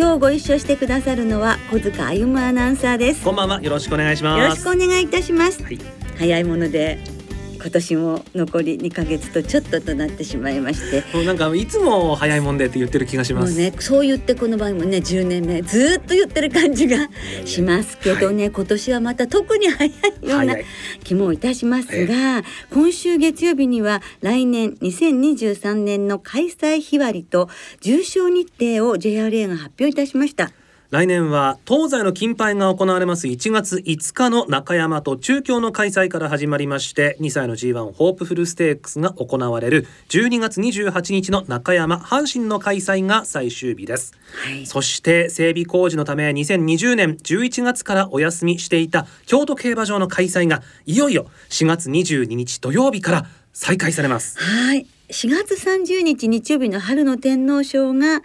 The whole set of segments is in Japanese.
今日ご一緒してくださるのは小塚歩アナウンサーです。こんばんは。よろしくお願いします。よろしくお願いいたします、はい。早いもので今年も残り2ヶ月とちょっととなってしまいまして。もうなんかいつも早いもんでって言ってる気がします、もうねそう言ってこの番組もね10年目。ずーっと言ってる感じがしますけどね、今年はまた特に早いような気もいたしますが、今週月曜日には来年2023年の開催日割りと重賞日程を JRA が発表いたしました。来年は東西の金杯が行われます。1月5日の中山と中京の開催から始まりまして2歳の G1 ホープフルステークスが行われる。12月28日の中山阪神の開催が最終日です。はい、そして整備工事のため2020年11月からお休みしていた京都競馬場の開催がいよいよ4月22日土曜日から再開されます。はい、4月30日日曜日の春の天皇賞が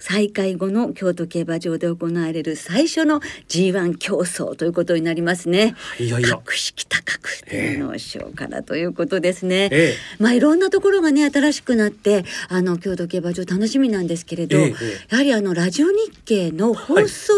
再開後の京都競馬場で行われる最初の G1 競争ということになりますね。いよいよ格式高く天皇賞からということですね。えまあいろんなところがね新しくなってあの京都競馬場楽しみなんですけれど、えええやはりあのラジオ日経の放送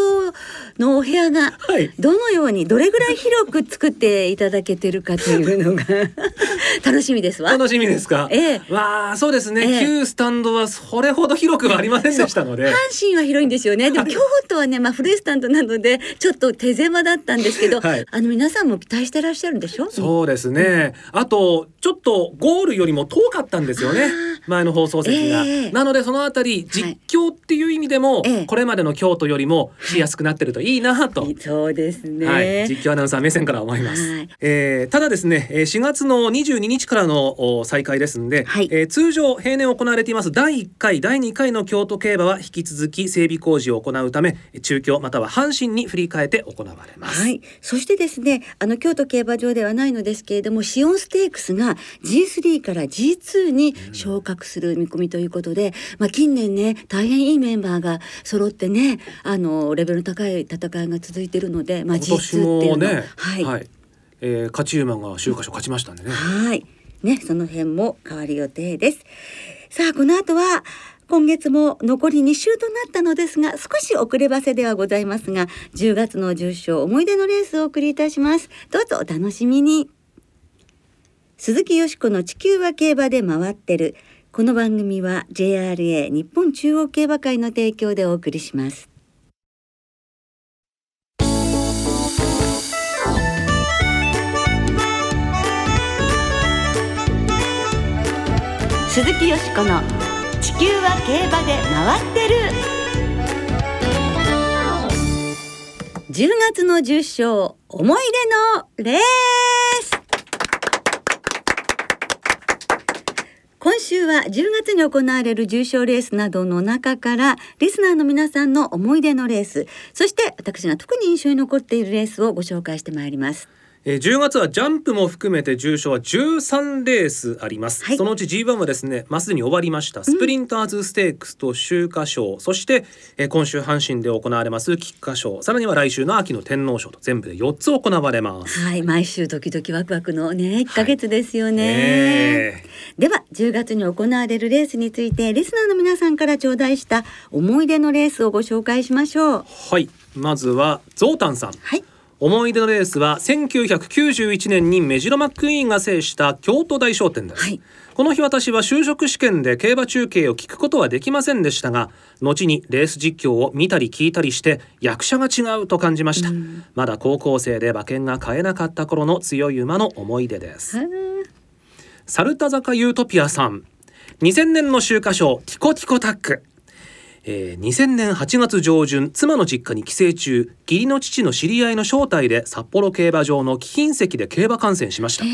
のお部屋がはいどのようにどれぐらい広く作っていただけてるかというのが 楽しみですわ。楽しみですか？ええわあ、そうですね、ええ旧スタンドはそれほど広くはありませんでしたので。阪神は広いんですよね。でもはい京都はね、まあ古いスタンドなのでちょっと手狭だったんですけど、はいあの皆さんも期待してらっしゃるんでしょ？そうですね。あと、ちょっとゴールよりも遠かったんですよねあ。前の放送席が。ええなので、そのあたり、実況っていう意味でも、ええこれまでの京都よりもしやすくなってるといいなと。そうですね。はい、実況アナウンサー目線から思います。はいえーただですね、えー4月の22日からのお再開ですんで、はいえー通常平年行われています第1回第2回の京都競馬は引き続き整備工事を行うため中京または阪神に振り替えて行われます。はい、そしてですねあの京都競馬場ではないのですけれどもシオンステークスが G3 から G2 に昇格する見込みということで、まあ、近年ね大変いいメンバーが揃ってねあのレベルの高い戦いが続いているので、まあ、今 G2 年っていうのもね、はい、えー勝ち馬が週刊賞勝ちましたんでね。はい。ね、その辺も変わる予定です。さあ、この後は、今月も残り2週となったのですが、少し遅ればせではございますが、10月の重賞思い出のレースをお送りいたします。どうぞお楽しみに。鈴木よしこの地球は競馬で回ってる。この番組は JRA 日本中央競馬会の提供でお送りします。鈴木よしこの地球は競馬で回ってる。10月の重賞思い出のレース。今週は10月に行われる重賞レースなどの中からリスナーの皆さんの思い出のレースそして私が特に印象に残っているレースをご紹介してまいります。えー10月はジャンプも含めて重賞は13レースあります、はい。そのうち G1 はですねまあすでに終わりました。スプリンターズステークスと秋華賞、そして、えー今週阪神で行われます菊花賞。さらには来週の秋の天皇賞と全部で4つ行われます。はい。毎週ドキドキワクワクのね1ヶ月ですよね、え。では10月に行われるレースについてリスナーの皆さんから頂戴した思い出のレースをご紹介しましょう。ーはい。まずはゾウタンさん。はい思い出のレースは1991年にメジロマックイーンが制した京都大商店です、はい。この日私は就職試験で競馬中継を聞くことはできませんでしたが後にレース実況を見たり聞いたりして役者が違うと感じました。まだ高校生で馬券が買えなかった頃の強い馬の思い出です。サルタ坂ユートピアさん。2000年の秋華賞ティコティコタックえー、2000年8月上旬妻の実家に帰省中義理の父の知り合いの招待で札幌競馬場の貴賓席で競馬観戦しました。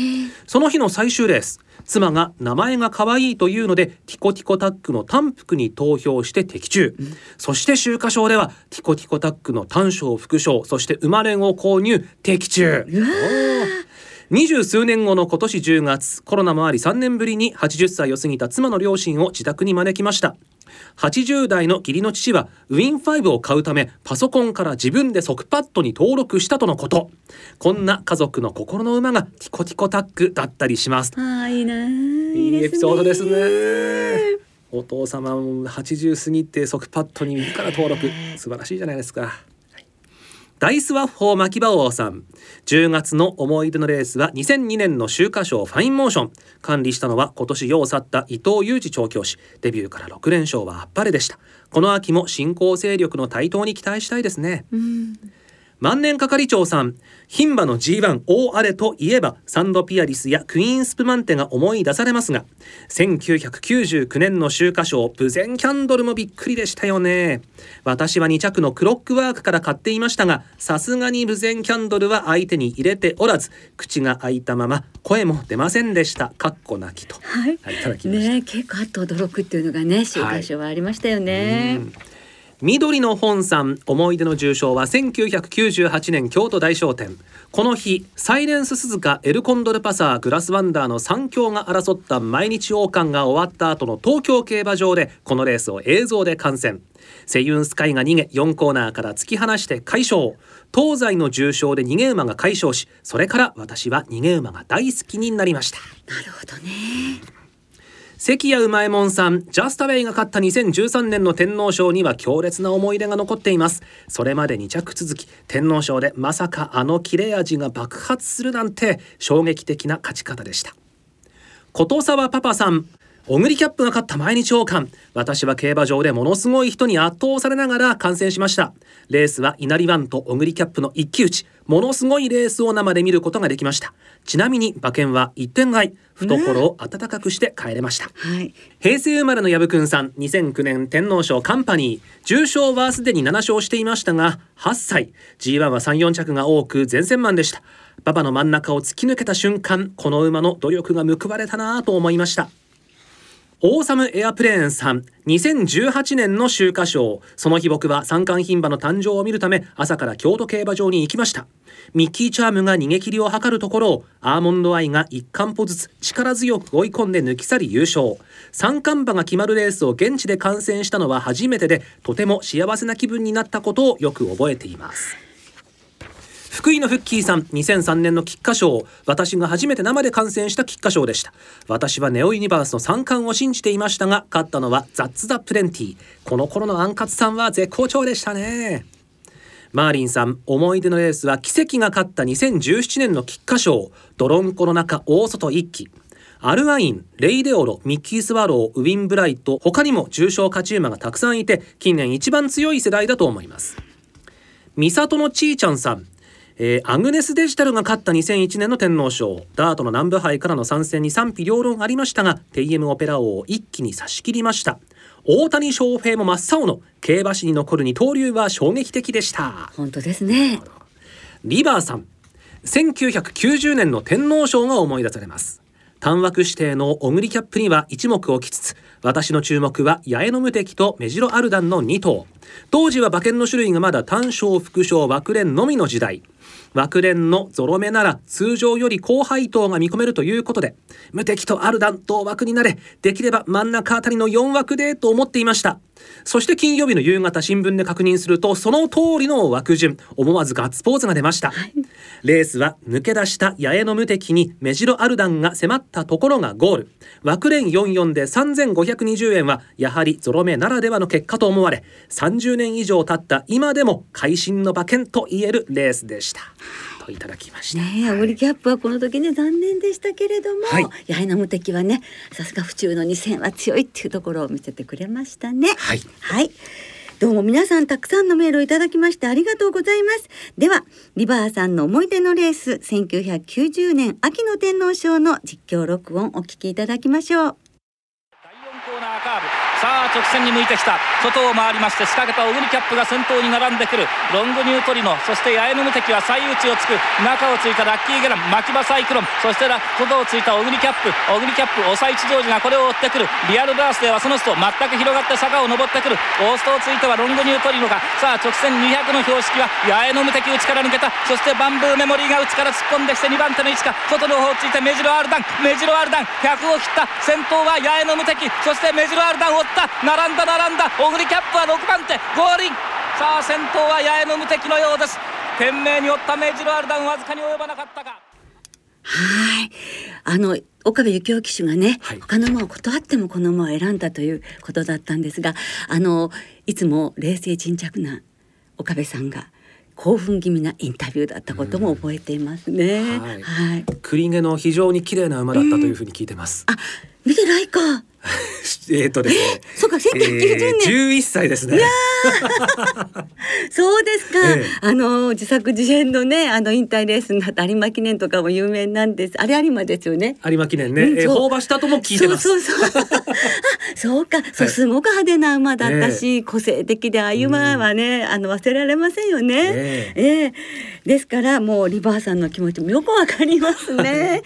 その日の最終レース妻が名前が可愛いというのでティコティコタックの単服に投票して的中、うん、そして秋華賞ではティコティコタックの単賞副賞そして馬連を購入的中二十数年後の今年10月コロナもあり3年ぶりに80歳を過ぎた妻の両親を自宅に招きました。80代の義理の父はウィン5を買うためパソコンから自分で即パッドに登録したとのこと。こんな家族の心の馬がティコティコタックだったりします。あいいないいエピソードですね。お父様も80過ぎて即パッドに自ら登録。素晴らしいじゃないですかダイスワッホー牧場王さん。10月の思い出のレースは2002年の秋華賞ファインモーション。管理したのは今年世を去った伊藤雄二調教師。デビューから6連勝はあっぱれでした。この秋も新興勢力の台頭に期待したいですね、うん。万年係長さん牝馬の G1 大荒れといえばサンドピアリスやクイーンスプマンテが思い出されますが1999年の秋華賞ブゼンキャンドルもびっくりでしたよね。私は2着のクロックワークから買っていましたがさすがにブゼンキャンドルは相手に入れておらず口が開いたまま声も出ませんでした。かっこなきと、はい、いただきました。ね結構あっと驚くっていうのがね秋華賞はありましたよね、はい緑の本さん思い出の重賞は1998年京都大商店この日サイレンス鈴鹿エルコンドルパサーグラスワンダーの3強が争った毎日王冠が終わった後の東京競馬場でこのレースを映像で観戦。セユンスカイが逃げ4コーナーから突き放して快勝。東西の重賞で逃げ馬が快勝しそれから私は逃げ馬が大好きになりました。なるほどね。関谷うまえもんさんジャスタウェイが勝った2013年の天皇賞には強烈な思い出が残っています。それまで2着続き天皇賞でまさかあの切れ味が爆発するなんて衝撃的な勝ち方でした。琴沢パパさんオグリキャップが勝った毎日王冠。私は競馬場でものすごい人に圧倒されながら観戦しました。レースは稲荷ワンとオグリキャップの一騎打ち。ものすごいレースを生で見ることができました。ちなみに馬券は一点買い。懐を温かくして帰れました、はい、平成生まれの藪くんさん2009年天皇賞カンパニー。重賞はすでに7勝していましたが8歳。G1 は34着が多く前線マンでした。馬場の真ん中を突き抜けた瞬間この馬の努力が報われたなと思いましたオーサムエアプレーンさん。2018年の秋華賞。その日僕は三冠牝馬の誕生を見るため朝から京都競馬場に行きました。ミッキーチャームが逃げ切りを図るところをアーモンドアイが一冠歩ずつ力強く追い込んで抜き去り優勝。三冠馬が決まるレースを現地で観戦したのは初めてでとても幸せな気分になったことをよく覚えています。福井のフッキーさん2003年の菊花賞。私が初めて生で観戦した菊花賞でした。私はネオユニバースの三冠を信じていましたが勝ったのはザッツ・ザ・プレンティこの頃のアンカツさんは絶好調でしたね。マーリンさん思い出のレースはキセキが勝った2017年の菊花賞。泥んこの中大外一気アルアイン、レイデオロ、ミッキースワロー、ウインブライト、他にも重賞勝ち馬がたくさんいて、近年一番強い世代だと思います。ミサトのちーちゃんさん、えー、アグネスデジタルが勝った2001年の天皇賞。ダートの南部杯からの参戦に賛否両論ありましたが TM オペラ王を一気に差し切りました。大谷翔平も真っ青の競馬史に残る二刀流は衝撃的でした。本当ですね。リバーさん。1990年の天皇賞が思い出されます。単枠指定のオグリキャップには一目置きつつ私の注目は八重の無敵と目白アルダンの2頭。当時は馬券の種類がまだ単勝副賞枠連のみの時代枠連のゾロ目なら通常より高配当が見込めるということで無敵とアルダン同枠になれできれば真ん中あたりの4枠でと思っていました。そして金曜日の夕方新聞で確認するとその通りの枠順。思わずガッツポーズが出ました、はい、レースは抜け出した八重の無敵に目白アルダンが迫ったところがゴール。枠連44で3520円はやはりゾロ目ならではの結果と思われ30年以上経った今でも会心の馬券と言えるレースでしたといただきました。ねオリキャップはこの時ね残念でしたけれども、はい、八重の無敵はねさすが府中の二戦は強いっていうところを見せてくれましたね。はい、はいどうも皆さんたくさんのメールをいただきましてありがとうございます。では、リバーさんの思い出のレース、1990年秋の天皇賞の実況録音お聞きいただきましょう。第4コーナーカーブさあ直線に向いてきた。外を回りまして仕掛けたオグリキャップが先頭に並んでくる。ロングニュートリノそして八重の無敵は最内をつく。中をついたラッキーゲラン牧場サイクロン。そして外をついたオグリキャップ。オグリキャップ抑え一条寺がこれを追ってくる。リアルバースデーはその人全く広がって坂を登ってくる。オーストをついてはロングニュートリノが。さあ直線200の標識は八重の無敵内から抜けた。そしてバンブーメモリーが内から突っ込んできて2番手の位置か。外の方をついてメジロアルダン。メジロアルダン100を切った。先頭は八重の無敵。そしてメジロアルダンをった。並んだ並んだ。オグリキャップは6番手。ゴールイン。さあ先頭は八重の無敵のようです。懸命に追ったメジロアルダンわずかに及ばなかったか。はい。あの、岡部幸雄騎手がね、はい。他の馬を断ってもこの馬を選んだということだったんですが、あの、いつも冷静沈着な岡部さんが興奮気味なインタビューだったことも覚えていますね。うんははい。い。クリゲの非常に綺麗な馬だったというふうに聞いてます。あ、見てないか。えっとですね。そうか、1990年。11歳ですね。そうですか、ええあの自作自演のねあの引退レースになった有馬記念とかも有名なんですあれ有馬ですよね有馬記念ね、うんえー放馬したとも聞いてます。そうそうそう。あ、そうか、そうすごく派手な馬だったし、個性的でああいう馬はね、あの忘れられませんよね。ええ。えですからもうリバーさんの気持ちもよくわかりますね。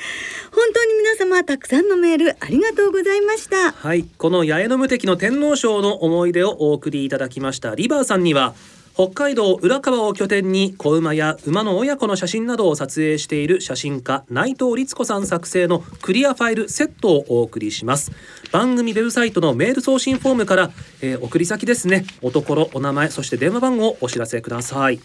本当に皆様たくさんのメールありがとうございました。はい、この八重の無敵の天皇賞の思い出をお送りいただきましたリバーさんには北海道浦川を拠点に子馬や馬の親子の写真などを撮影している写真家内藤律子さん作成のクリアファイルセットをお送りします。番組ウェブサイトのメール送信フォームから、えー送り先ですね。おところお名前そして電話番号をお知らせください。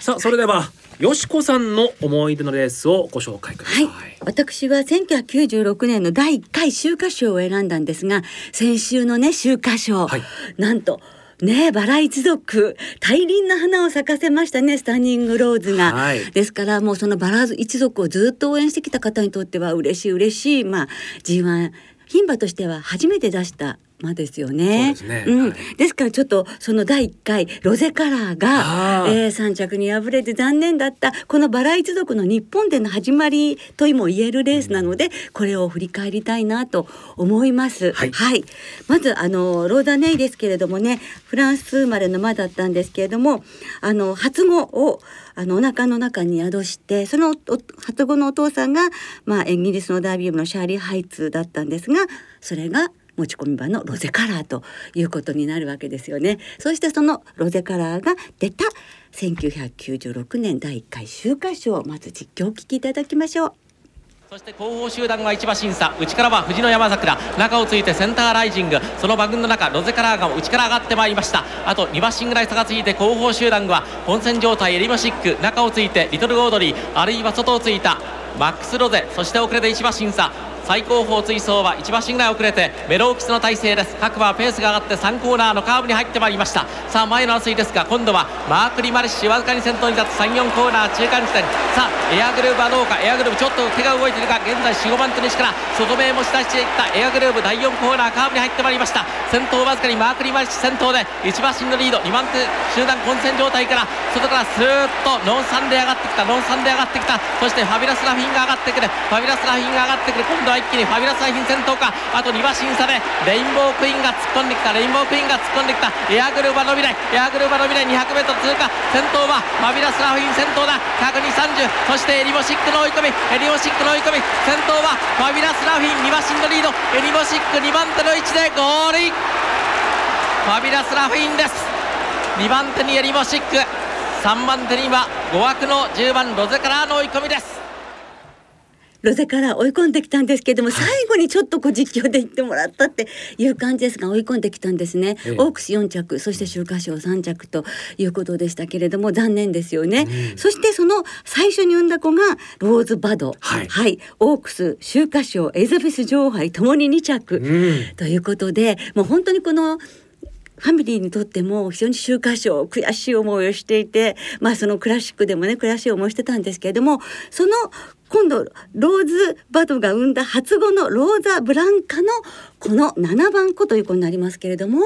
さあそれではよしこさんの思い出のレースをご紹介ください、はい、私は1996年の第1回秋華賞を選んだんですが先週のね秋華賞、はい。なんとねえバラ一族大輪な花を咲かせましたねスタンニングローズが、はい。ですからもうそのバラ一族をずっと応援してきた方にとっては嬉しい嬉しい。まあ G1 牝馬としては初めて出した馬ですよね。ですね。ん。はい。ですからちょっとその第1回ロゼカラーがあ、ー。えー、3着に敗れて残念だったこのバラ一族の日本での始まりとも言えるレースなので、これを振り返りたいなと思います。はい。まずあのローダネイですけれどもねフランス生まれの馬だったんですけれどもあの初語をあのお腹の中に宿してそのお初語のお父さんが、まあ、イギリスのダービー馬のシャーリー・ハイツだったんですがそれが持ち込み馬のロゼカラーということになるわけですよね。そしてそのロゼカラーが出た1996年第1回秋華賞まず実況を聞きいただきましょう。そして後方集団が一馬身差内からは藤野山桜。中をついてセンターライジング。その馬群の中ロゼカラーが内から上がってまいりました。あと2馬身ぐらい差がついて後方集団は混戦状態エリモシック。中をついてリトルオードリーあるいは外をついたマックスロゼ。そして遅れて一馬審査。最高峰追走は1馬身ぐらい遅れてメローキスの体勢です。各馬はペースが上がって3コーナーのカーブに入ってまいりました。さあ前の争いですが今度はマークリマレッシュわずかに先頭に立つ。34コーナー中間地点。さあエアグルーヴはどうか。エアグルーヴちょっと手が動いているが現在45番手西から外目持ち出していった。エアグルーヴ第4コーナーカーブに入ってまいりました。先頭わずかにマークリマレッシュ先頭で1馬身のリード。2番手集団混戦状態から外からスーッとノンサンで上がってきた。ノンサンで上がってきた。そしてファビュラスラフィンが上がってくる。ファビュラスラフィンが上がってくる。今度は一気にファビュラスラフィン先頭かあと2馬身差でレインボークイーンが突っ込んできたレインボークイーンが突っ込んできたエアグルーバ伸びないエアグルーバ伸びない 200m 通過先頭はファビュラスラフィン先頭だ1230そしてエリモシックの追い込みエリモシックの追い込み先頭はファビュラスラフィン2馬身のリードエリモシック2番手の位置でゴールイン。ファビュラスラフィンです。2番手にエリモシック3番手には5枠の10番ロゼカラーの追い込みです。ロゼから追い込んできたんですけども、最後にちょっとこう実況で言ってもらったっていう感じですが追い込んできたんですね、ええ。オークス4着そして秋華賞3着ということでしたけれども残念ですよね、そしてその最初に産んだ子がローズバド。はい。オークス秋華賞エリザベス女王杯ともに2着、うん。ということでもう本当にこのファミリーにとっても非常に秋華賞悔しい思いをしていてまあそのクラシックでもね悔しい思いをしてたんですけれどもその今度ローズバドが生んだ初語のローザ・ブランカのこの7番子という子になりますけれども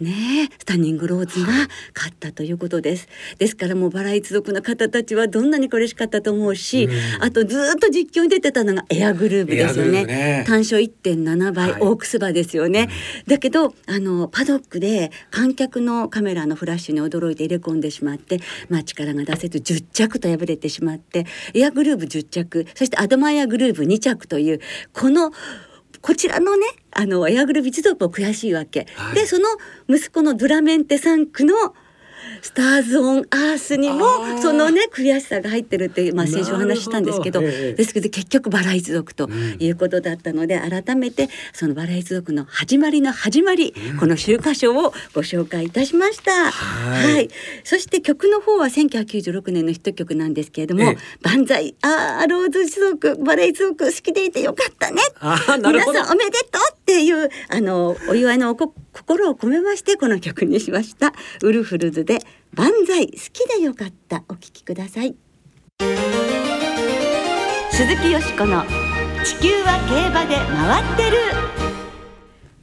ねえスタニングローズが勝ったということです。ですからもうバラ一族の方たちはどんなに嬉しかったと思うし、うんあとずっと実況に出てたのがエアグルーヴですよね。ヴね単勝1.7倍、はいオークス馬ですよね。だけどあのパドックで観客のカメラのフラッシュに驚いて入れ込んでしまって、まあ、力が出せず10着と敗れてしまってエアグルーヴ10着そしてアドマイアグルーヴ2着というこのこちらのねあのエアグルーヴ一族も悔しいわけ、はい。でその息子のドゥラメンテ3区のスターズ・オン・アースにもそのね悔しさが入ってるって、まあ、先週お話ししたんですけどですけど結局バラ一族ということだったので、改めてそのバラ一族の始まりの始まり、この週刊賞をご紹介いたしました。はい。そして曲の方は1996年のヒット曲なんですけれどもええ「万歳あーローズ一族バラ一族好きでいてよかったね」皆さんおめでとうっていうあのお祝いの心を込めましてこの曲にしました。ウルフルズで万歳好きでよかった。お聞きください。鈴木よしこの地球は競馬で回ってる。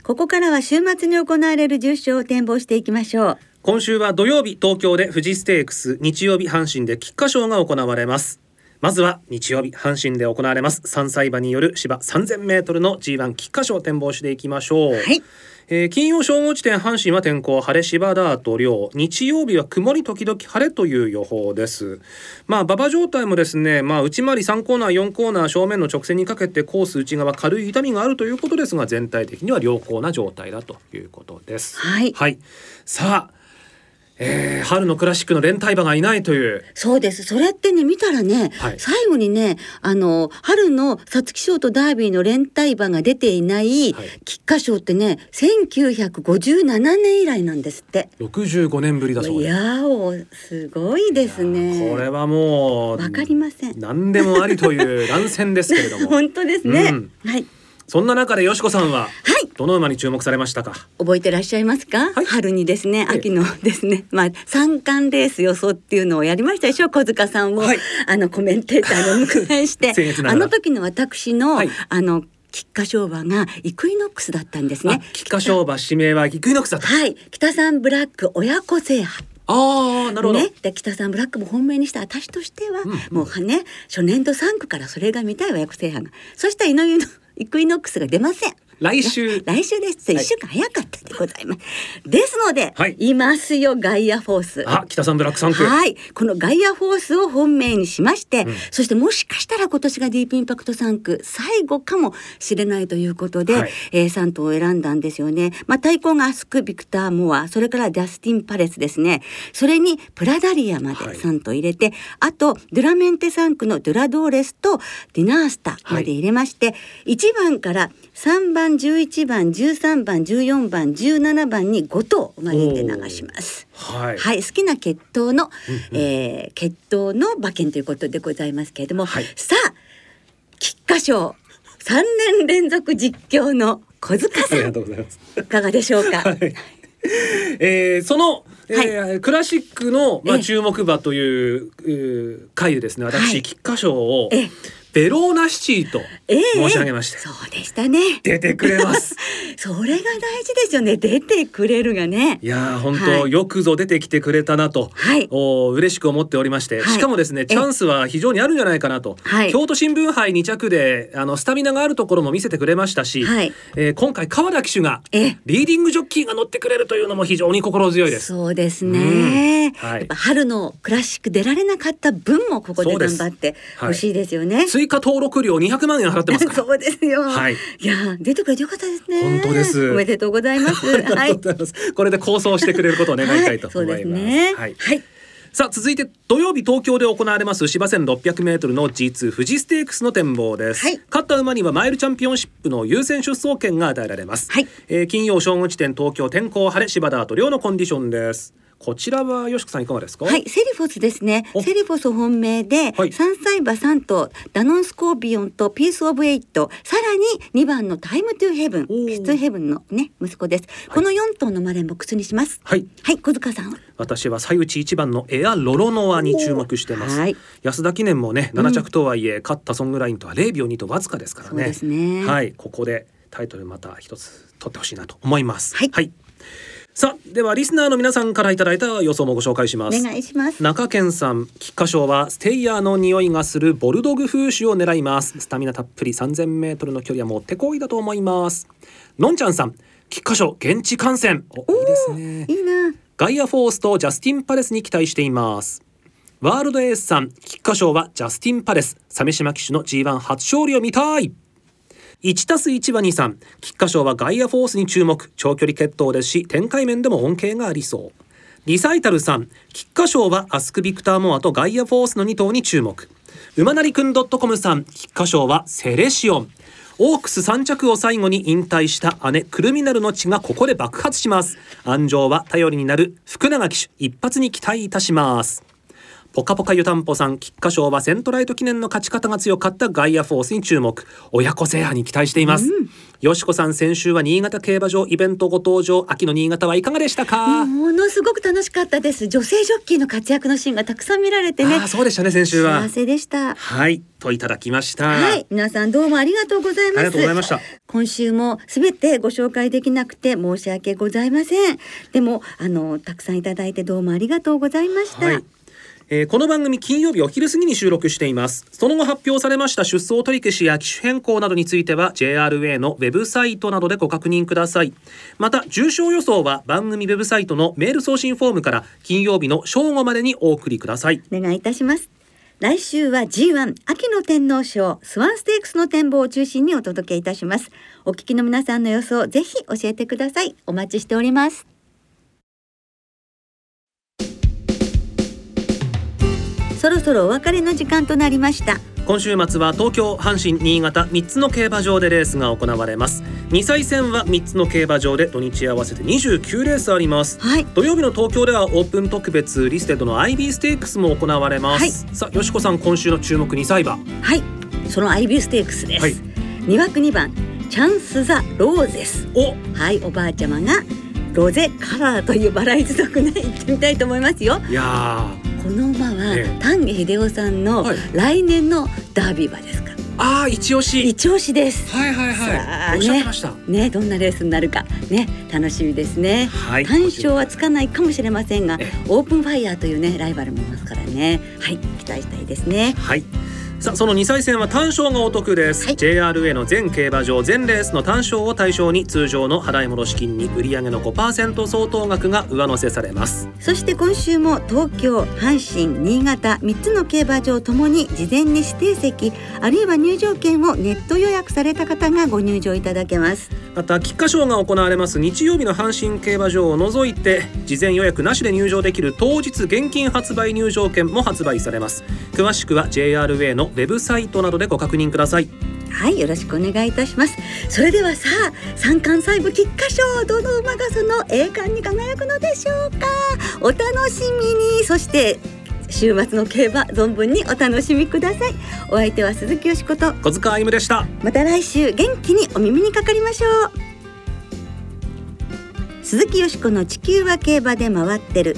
ここからは週末に行われる重賞を展望していきましょう。今週は土曜日東京で富士ステークス日曜日阪神で菊花賞が行われます。まずは日曜日阪神で行われます。3歳馬による芝3000メートルの G1 菊花賞を展望していきましょう、はい。えー金曜正午時点阪神は天候晴れ芝ダート量日曜日は曇り時々晴れという予報です。まあ馬場状態もですねまあ内回り3コーナー4コーナー正面の直線にかけてコース内側軽い痛みがあるということですが全体的には良好な状態だということです。はい。はい。さあ、えー春のクラシックの連帯馬がいないというそうです。それってね、見たらね、はい最後にね、あの、春の皐月賞とダービーの連帯馬が出ていないはい菊花賞ってね、1957年以来なんですって。65年ぶりだそういですやお、すごいですね。これはもうわかりません。何でもありという乱戦ですけれども 本当ですね。うんはい。そんな中でよしこさんははい。どの馬に注目されましたか？覚えてらっしゃいますか、はい。春にですねええ。秋のですね、まあ三冠レース予想っていうのをやりましたでしょ小塚さんを、はい。あのコメンテーターの迎えして あの時の私の、はい。あの菊花賞馬がイクイノックスだったんですね。あ菊花賞馬指名はイクイノックスだった。はい。北三ブラック親子制覇。ああなるほど、ね、で北さんブラックも本命にした私としては、もうね初年度3区からそれが見たいわ約制覇が。そしたら井上のイクイノックスが出ません。来週 来週です。はい一週間早かったでございます。ですので、はいい、ますよガイアフォース。あ北さんブラック3区はい、このガイアフォースを本命にしまして、んそしてもしかしたら今年がディープインパクト3区最後かもしれないということで、はいえー3頭を選んだんですよね。まあ対抗がアスク・ビクター・モア、それからダスティン・パレスですね。それにプラダリアまではい3頭入れて、あとドゥラメンテ3区のドゥラドーレスとディナースタまで入れまして、1番から3番、11番、13番、14番、17番に5頭まで入れて流します。はい、はい、好きな血統の、えー血統の馬券ということでございますけれども、はい。さあ菊花賞三年連続実況の小塚あさんいます。いかがでしょうか？はい。えーその、えークラシックの、まあ、ええ。注目馬といううー回でですね私、はい。菊花賞をええベローナシティとええ。申し上げまして、そうでしたね。出てくれます。それが大事ですよね。出てくれるがね。いやー本当、はい。よくぞ出てきてくれたなと、はい。お嬉しく思っておりまして、はい。しかもですねチャンスは非常にあるんじゃないかなと、はい。京都新聞杯2着であのスタミナがあるところも見せてくれましたし、はい。えー今回川田騎手がええ。リーディングジョッキーが乗ってくれるというのも非常に心強いです。そうですね、うん。はい。春のクラシック出られなかった分もここで頑張ってほしいですよね。追加登録料200万円払ってます。そうですよ。はいいやー出てくれてよかったですね。本当ですおめでとうございます。ありがとうございます。これで構想してくれることを願いたいと思います。はい。はいはい。さあ続いて土曜日東京で行われます芝 1600m の G2 富士ステークスの展望です、はい勝った馬にはマイルチャンピオンシップの優先出走権が与えられます、はいえー金曜正午地点東京天候晴れ芝ダート両のコンディションですこちらはよしこさんいかがですか？はい、セリフォスですね。お。セリフォス本命で、はい。三歳馬三頭、ダノンスコーピオンとピースオブエイト、さらに二番のタイムトゥーヘブン、おー。ピーストゥーヘブンのね息子です。この四頭の馬連ボックスにします。はい。はい、小塚さん。私は最内一番のエアロロノアに注目してます、はい。安田記念もね7着とはいえ、勝ったソングラインとは0秒2とわずかですからね。そうですね。はい。ここでタイトルまた一つ取ってほしいなと思います。はいさあではリスナーの皆さんからいただいた予想もご紹介しまおす願いします。中堅さん菊花賞はステイヤーの匂いがするボルドグ風種を狙います。スタミナたっぷり3000メートルの距離はもってこいだと思います。のんちゃんさん菊花賞現地観戦。おいいですねいいな。ガイアフォースとジャスティンパレスに期待しています。ワールドエースさん菊花賞はジャスティンパレス。鮫島騎手の G1 初勝利を見たい1たす1は2さん。菊花賞はガイアフォースに注目。長距離決闘ですし展開面でも恩恵がありそう。リサイタルさん。菊花賞はアスクビクターモアとガイアフォースの2頭に注目。馬なりくん .com さん。菊花賞はセレシオン。オークス3着を最後に引退した姉クルミナルの血がここで爆発します。安城は頼りになる福永騎手。一発に期待いたします。ポカポカ湯たんぽさん菊花賞はセントライト記念の勝ち方が強かったガイアフォースに注目。親子制覇に期待しています、よしこさん先週は新潟競馬場イベントご登場秋の新潟はいかがでしたか、ものすごく楽しかったです。女性ジョッキーの活躍のシーンがたくさん見られてね。ああそうでしたね先週は。幸せでした。はいといただきました。はい、皆さんどうもありがとうございます。ありがとうございました。今週もすべてご紹介できなくて申し訳ございません。でもあのたくさんいただいてどうもありがとうございました。はいえーこの番組金曜日お昼過ぎに収録していますその後発表されました出走取り消しや機種変更などについては JRA のウェブサイトなどでご確認くださいまた重賞予想は番組ウェブサイトのメール送信フォームから金曜日の正午までにお送りくださいお願いいたします。来週は G1 秋の天皇賞スワンステークスの展望を中心にお届けいたします。お聞きの皆さんの予想ぜひ教えてください。お待ちしております。そろそろお別れの時間となりました。今週末は東京阪神新潟3つの競馬場でレースが行われます2歳戦は3つの競馬場で土日合わせて29レースありますはい。土曜日の東京ではオープン特別リステッドの IB ステークスも行われます、はいさあよしこさん今週の注目2歳馬はい、そのアイビーステークスです。はい二枠二番チャンスザローゼス。おはい、おばあちゃまがロゼカラーというバラ一族ね行ってみたいと思いますよ。いやこの馬は、ええ丹下日出夫さんのはい来年のダービー馬ですから。ーあー一押し一押しです。はいはいさあはいおっしゃってました、ね、どんなレースになるかね楽しみですね。はい単勝はつかないかもしれませんがえ、オープンファイヤーというねライバルもいますからね。はい、期待したいですね。はいさあその2歳戦は単勝がお得です、はい。JRA の全競馬場全レースの単勝を対象に通常の払い戻し金に売上の5%相当額が上乗せされます。そして今週も東京、阪神、新潟3つの競馬場ともに事前に指定席あるいは入場券をネット予約された方がご入場いただけます。また菊花賞が行われます日曜日の阪神競馬場を除いて事前予約なしで入場できる当日現金発売入場券も発売されます。詳しくは JRA のウェブサイトなどでご確認ください。はいよろしくお願いいたします。それではさあ三冠細部菊花賞どの馬がその栄冠に輝くのでしょうか？お楽しみに。そして週末の競馬存分にお楽しみください。お相手は鈴木よしこと小塚歩夢でした。また来週元気にお耳にかかりましょう。鈴木よしこの地球は競馬で回ってる